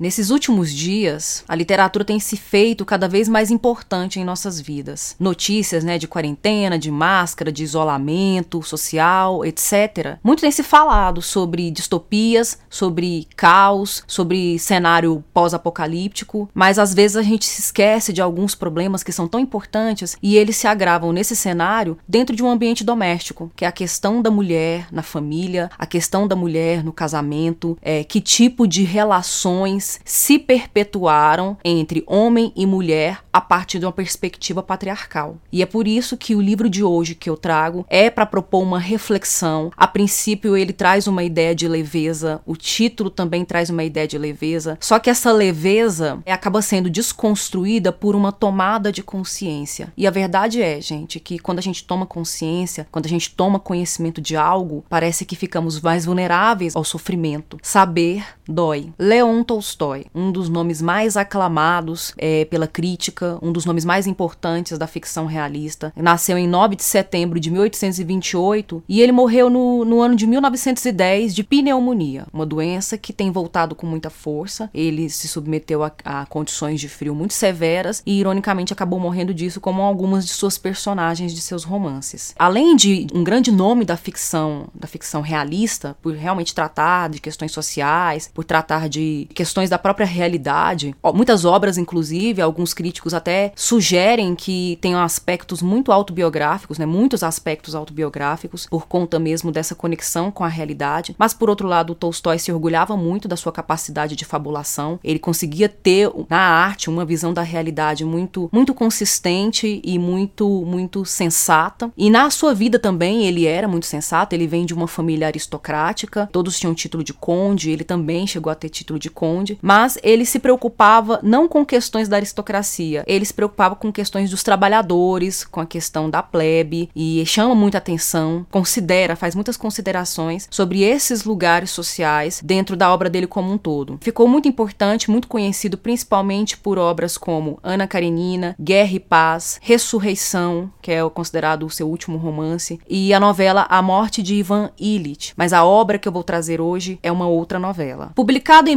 Nesses últimos dias, a literatura tem se feito cada vez mais importante em nossas vidas. Notícias, né, de quarentena, de máscara, de isolamento social, etc. Muito tem se falado sobre distopias, sobre caos, sobre cenário pós-apocalíptico, mas às vezes a gente se esquece de alguns problemas que são tão importantes e eles se agravam nesse cenário dentro de um ambiente doméstico, que é a questão da mulher na família, a questão da mulher no casamento, é, que tipo de relações se perpetuaram entre homem e mulher a partir de uma perspectiva patriarcal. E é por isso que o livro de hoje que eu trago é para propor uma reflexão. A princípio, ele traz uma ideia de leveza, o título também traz uma ideia de leveza, só que essa leveza acaba sendo desconstruída por uma tomada de consciência. E a verdade é, gente, que quando a gente toma consciência, quando a gente toma conhecimento de algo, parece que ficamos mais vulneráveis ao sofrimento. Saber dói. Leon Tolstói, um dos nomes mais aclamados é, pela crítica, um dos nomes mais importantes da ficção realista, nasceu em 9 de setembro de 1828 e ele morreu no, no ano de 1910 de pneumonia, uma doença que tem voltado com muita força. Ele se submeteu a, a condições de frio muito severas e, ironicamente, acabou morrendo disso, como algumas de suas personagens de seus romances. Além de um grande nome da ficção, da ficção realista, por realmente tratar de questões sociais, por tratar de questões da própria realidade. Muitas obras, inclusive, alguns críticos até sugerem que tenham aspectos muito autobiográficos, né? Muitos aspectos autobiográficos, por conta mesmo dessa conexão com a realidade. Mas, por outro lado, Tolstói se orgulhava muito da sua capacidade de fabulação. Ele conseguia ter na arte uma visão da realidade muito, muito consistente e muito, muito sensata. E na sua vida também ele era muito sensato. Ele vem de uma família aristocrática, todos tinham título de conde, ele também chegou a ter título de conde, mas ele se preocupava não com questões da aristocracia, ele se preocupava com questões dos trabalhadores, com a questão da plebe e chama muita atenção, considera, faz muitas considerações sobre esses lugares sociais dentro da obra dele como um todo. Ficou muito importante, muito conhecido principalmente por obras como Ana Karenina, Guerra e Paz, Ressurreição, que é considerado o seu último romance, e a novela A Morte de Ivan Illich. Mas a obra que eu vou trazer hoje é uma outra novela. Publicado em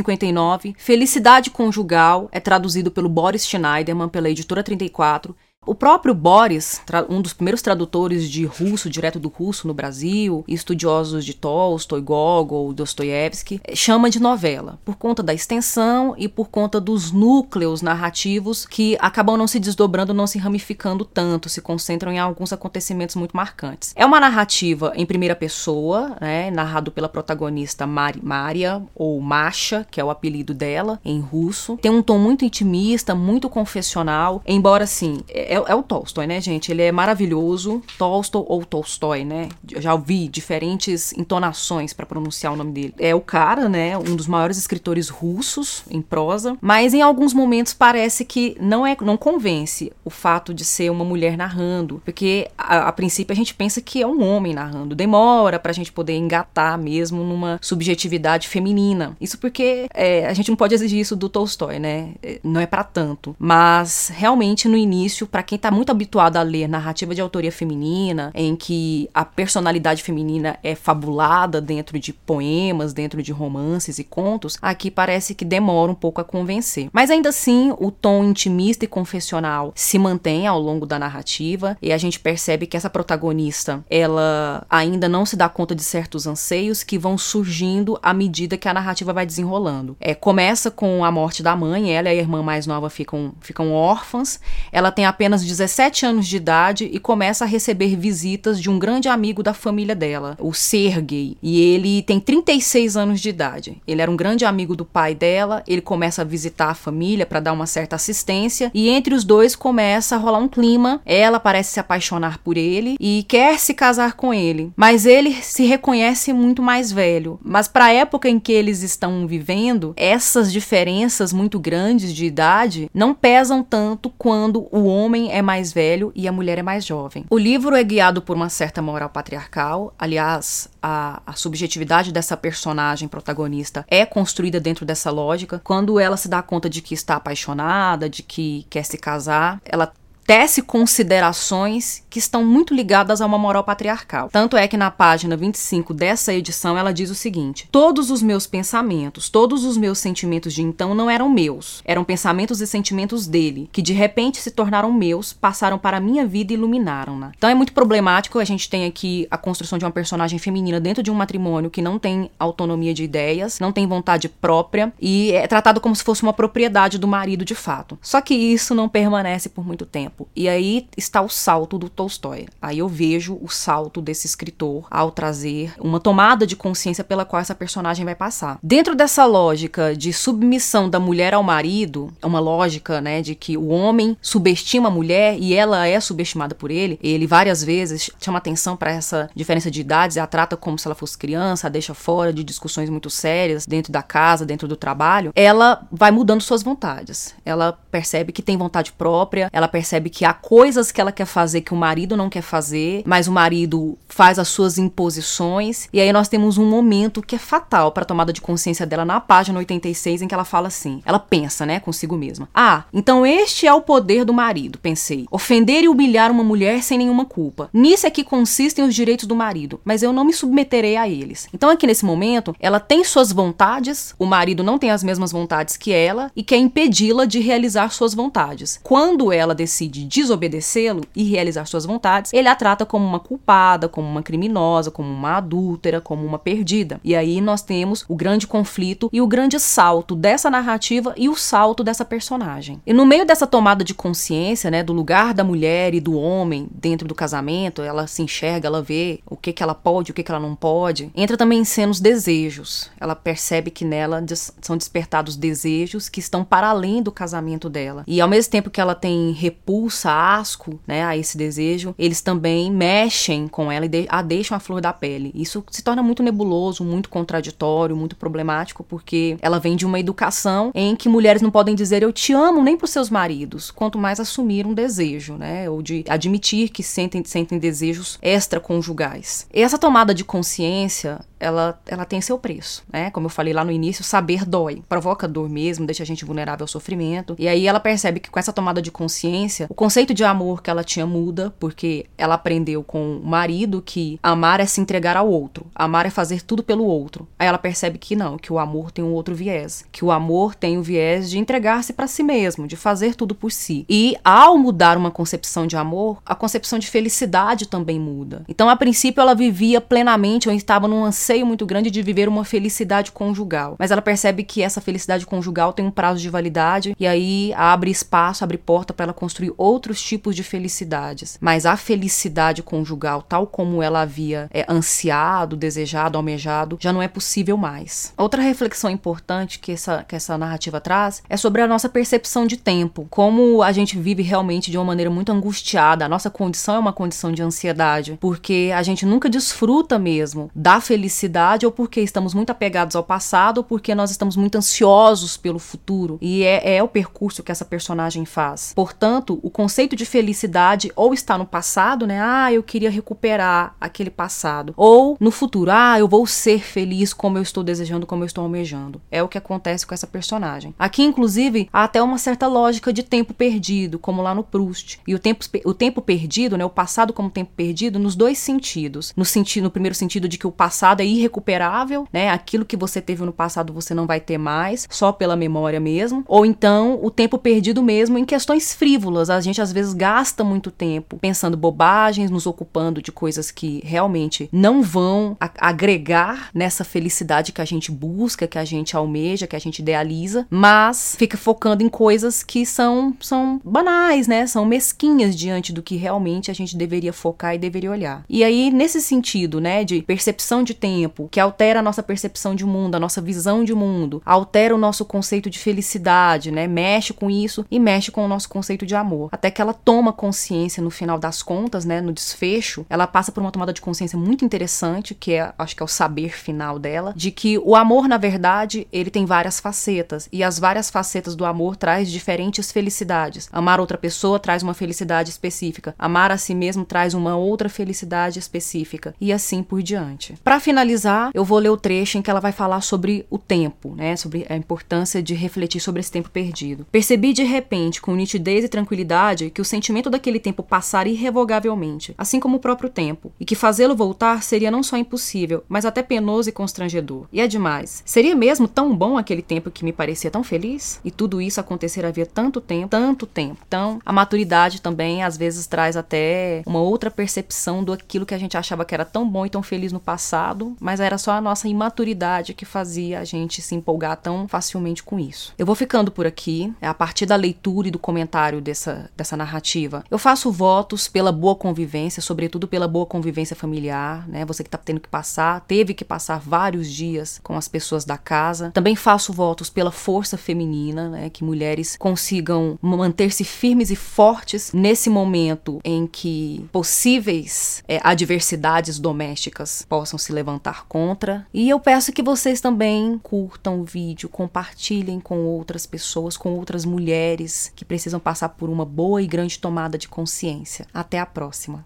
1859, Felicidade Conjugal é traduzido pelo Boris Schneiderman pela editora 34 o próprio Boris, um dos primeiros tradutores de russo, direto do russo no Brasil, estudiosos de Tolstói, Gogol, Dostoiévski, chama de novela, por conta da extensão e por conta dos núcleos narrativos que acabam não se desdobrando, não se ramificando tanto, se concentram em alguns acontecimentos muito marcantes. É uma narrativa em primeira pessoa, né, narrado pela protagonista Mar Maria, ou Masha, que é o apelido dela, em russo. Tem um tom muito intimista, muito confessional, embora, assim, é, é, o Tolstói, né, gente? Ele é maravilhoso. Tolstói ou Tolstói, né? Já ouvi diferentes entonações para pronunciar o nome dele. É o cara, né? Um dos maiores escritores russos em prosa. Mas em alguns momentos parece que não é, não convence o fato de ser uma mulher narrando, porque a, a princípio a gente pensa que é um homem narrando. Demora pra gente poder engatar mesmo numa subjetividade feminina. Isso porque é, a gente não pode exigir isso do Tolstói, né? É, não é para tanto. Mas realmente no início, para para quem está muito habituado a ler narrativa de autoria feminina, em que a personalidade feminina é fabulada dentro de poemas, dentro de romances e contos, aqui parece que demora um pouco a convencer. Mas ainda assim, o tom intimista e confessional se mantém ao longo da narrativa e a gente percebe que essa protagonista, ela ainda não se dá conta de certos anseios que vão surgindo à medida que a narrativa vai desenrolando. É, começa com a morte da mãe, ela e a irmã mais nova ficam, ficam órfãs, ela tem apenas apenas 17 anos de idade e começa a receber visitas de um grande amigo da família dela, o Sergei. E ele tem 36 anos de idade. Ele era um grande amigo do pai dela, ele começa a visitar a família para dar uma certa assistência e entre os dois começa a rolar um clima. Ela parece se apaixonar por ele e quer se casar com ele, mas ele se reconhece muito mais velho. Mas para a época em que eles estão vivendo, essas diferenças muito grandes de idade não pesam tanto quando o homem homem é mais velho e a mulher é mais jovem. O livro é guiado por uma certa moral patriarcal, aliás, a, a subjetividade dessa personagem protagonista é construída dentro dessa lógica. Quando ela se dá conta de que está apaixonada, de que quer se casar, ela tece considerações que estão muito ligadas a uma moral patriarcal. Tanto é que na página 25 dessa edição ela diz o seguinte: Todos os meus pensamentos, todos os meus sentimentos de então não eram meus, eram pensamentos e sentimentos dele, que de repente se tornaram meus, passaram para a minha vida e iluminaram-na. Então é muito problemático a gente tem aqui a construção de uma personagem feminina dentro de um matrimônio que não tem autonomia de ideias, não tem vontade própria e é tratado como se fosse uma propriedade do marido de fato. Só que isso não permanece por muito tempo. E aí está o salto do Tolstói. Aí eu vejo o salto desse escritor ao trazer uma tomada de consciência pela qual essa personagem vai passar. Dentro dessa lógica de submissão da mulher ao marido, é uma lógica, né, de que o homem subestima a mulher e ela é subestimada por ele. Ele várias vezes chama atenção para essa diferença de idades a trata como se ela fosse criança, a deixa fora de discussões muito sérias dentro da casa, dentro do trabalho. Ela vai mudando suas vontades. Ela percebe que tem vontade própria, ela percebe que há coisas que ela quer fazer que o marido não quer fazer, mas o marido faz as suas imposições. E aí nós temos um momento que é fatal para a tomada de consciência dela na página 86 em que ela fala assim, ela pensa, né, consigo mesma. Ah, então este é o poder do marido, pensei. Ofender e humilhar uma mulher sem nenhuma culpa. Nisso é que consistem os direitos do marido, mas eu não me submeterei a eles. Então aqui nesse momento, ela tem suas vontades, o marido não tem as mesmas vontades que ela e quer impedi-la de realizar suas vontades. Quando ela decide desobedecê-lo e realizar suas vontades, ele a trata como uma culpada, como uma criminosa, como uma adúltera, como uma perdida. E aí nós temos o grande conflito e o grande salto dessa narrativa e o salto dessa personagem. E no meio dessa tomada de consciência, né, do lugar da mulher e do homem dentro do casamento, ela se enxerga, ela vê o que que ela pode, o que que ela não pode. Entra também em cena os desejos. Ela percebe que nela são despertados desejos que estão para além do casamento dela. E ao mesmo tempo que ela tem repulsa, asco, né, a esse desejo, eles também mexem com ela e a deixam a flor da pele. Isso se torna muito nebuloso, muito contraditório, muito problemático, porque ela vem de uma educação em que mulheres não podem dizer eu te amo nem para seus maridos, quanto mais assumir um desejo, né, ou de admitir que sentem, sentem desejos extraconjugais. Essa tomada de consciência ela, ela tem seu preço, né? Como eu falei lá no início, saber dói, provoca dor mesmo, deixa a gente vulnerável ao sofrimento. E aí ela percebe que com essa tomada de consciência, o conceito de amor que ela tinha muda, porque ela aprendeu com o marido que amar é se entregar ao outro, amar é fazer tudo pelo outro. Aí ela percebe que não, que o amor tem um outro viés, que o amor tem o viés de entregar-se para si mesmo, de fazer tudo por si. E ao mudar uma concepção de amor, a concepção de felicidade também muda. Então, a princípio, ela vivia plenamente ou estava num anseio anseio muito grande de viver uma felicidade conjugal. Mas ela percebe que essa felicidade conjugal tem um prazo de validade e aí abre espaço, abre porta para ela construir outros tipos de felicidades. Mas a felicidade conjugal, tal como ela havia é, ansiado, desejado, almejado, já não é possível mais. Outra reflexão importante que essa, que essa narrativa traz é sobre a nossa percepção de tempo. Como a gente vive realmente de uma maneira muito angustiada. A nossa condição é uma condição de ansiedade, porque a gente nunca desfruta mesmo da felicidade felicidade ou porque estamos muito apegados ao passado ou porque nós estamos muito ansiosos pelo futuro. E é, é o percurso que essa personagem faz. Portanto, o conceito de felicidade ou está no passado, né? Ah, eu queria recuperar aquele passado. Ou no futuro, ah, eu vou ser feliz como eu estou desejando, como eu estou almejando. É o que acontece com essa personagem. Aqui, inclusive, há até uma certa lógica de tempo perdido, como lá no Proust. E o tempo, o tempo perdido, né? O passado como tempo perdido, nos dois sentidos. No, sentido, no primeiro sentido de que o passado é irrecuperável, né? Aquilo que você teve no passado você não vai ter mais, só pela memória mesmo. Ou então o tempo perdido mesmo em questões frívolas. A gente às vezes gasta muito tempo pensando bobagens, nos ocupando de coisas que realmente não vão agregar nessa felicidade que a gente busca, que a gente almeja, que a gente idealiza, mas fica focando em coisas que são, são banais, né? São mesquinhas diante do que realmente a gente deveria focar e deveria olhar. E aí, nesse sentido, né, de percepção de tempo, tempo, que altera a nossa percepção de mundo, a nossa visão de mundo, altera o nosso conceito de felicidade, né? Mexe com isso e mexe com o nosso conceito de amor. Até que ela toma consciência no final das contas, né, no desfecho, ela passa por uma tomada de consciência muito interessante, que é, acho que é o saber final dela, de que o amor, na verdade, ele tem várias facetas e as várias facetas do amor traz diferentes felicidades. Amar outra pessoa traz uma felicidade específica, amar a si mesmo traz uma outra felicidade específica e assim por diante. Para finalizar finalizar, eu vou ler o trecho em que ela vai falar sobre o tempo, né? Sobre a importância de refletir sobre esse tempo perdido. Percebi de repente, com nitidez e tranquilidade, que o sentimento daquele tempo passara irrevogavelmente, assim como o próprio tempo, e que fazê-lo voltar seria não só impossível, mas até penoso e constrangedor. E é demais. Seria mesmo tão bom aquele tempo que me parecia tão feliz? E tudo isso acontecer havia tanto tempo, tanto tempo. Então, a maturidade também às vezes traz até uma outra percepção do aquilo que a gente achava que era tão bom e tão feliz no passado, mas era só a nossa imaturidade que fazia a gente se empolgar tão facilmente com isso. Eu vou ficando por aqui, é a partir da leitura e do comentário dessa, dessa narrativa. Eu faço votos pela boa convivência, sobretudo pela boa convivência familiar, né? Você que tá tendo que passar, teve que passar vários dias com as pessoas da casa. Também faço votos pela força feminina, né? Que mulheres consigam manter-se firmes e fortes nesse momento em que possíveis é, adversidades domésticas possam se levantar contra. E eu peço que vocês também curtam o vídeo, compartilhem com outras pessoas, com outras mulheres que precisam passar por uma boa e grande tomada de consciência. Até a próxima.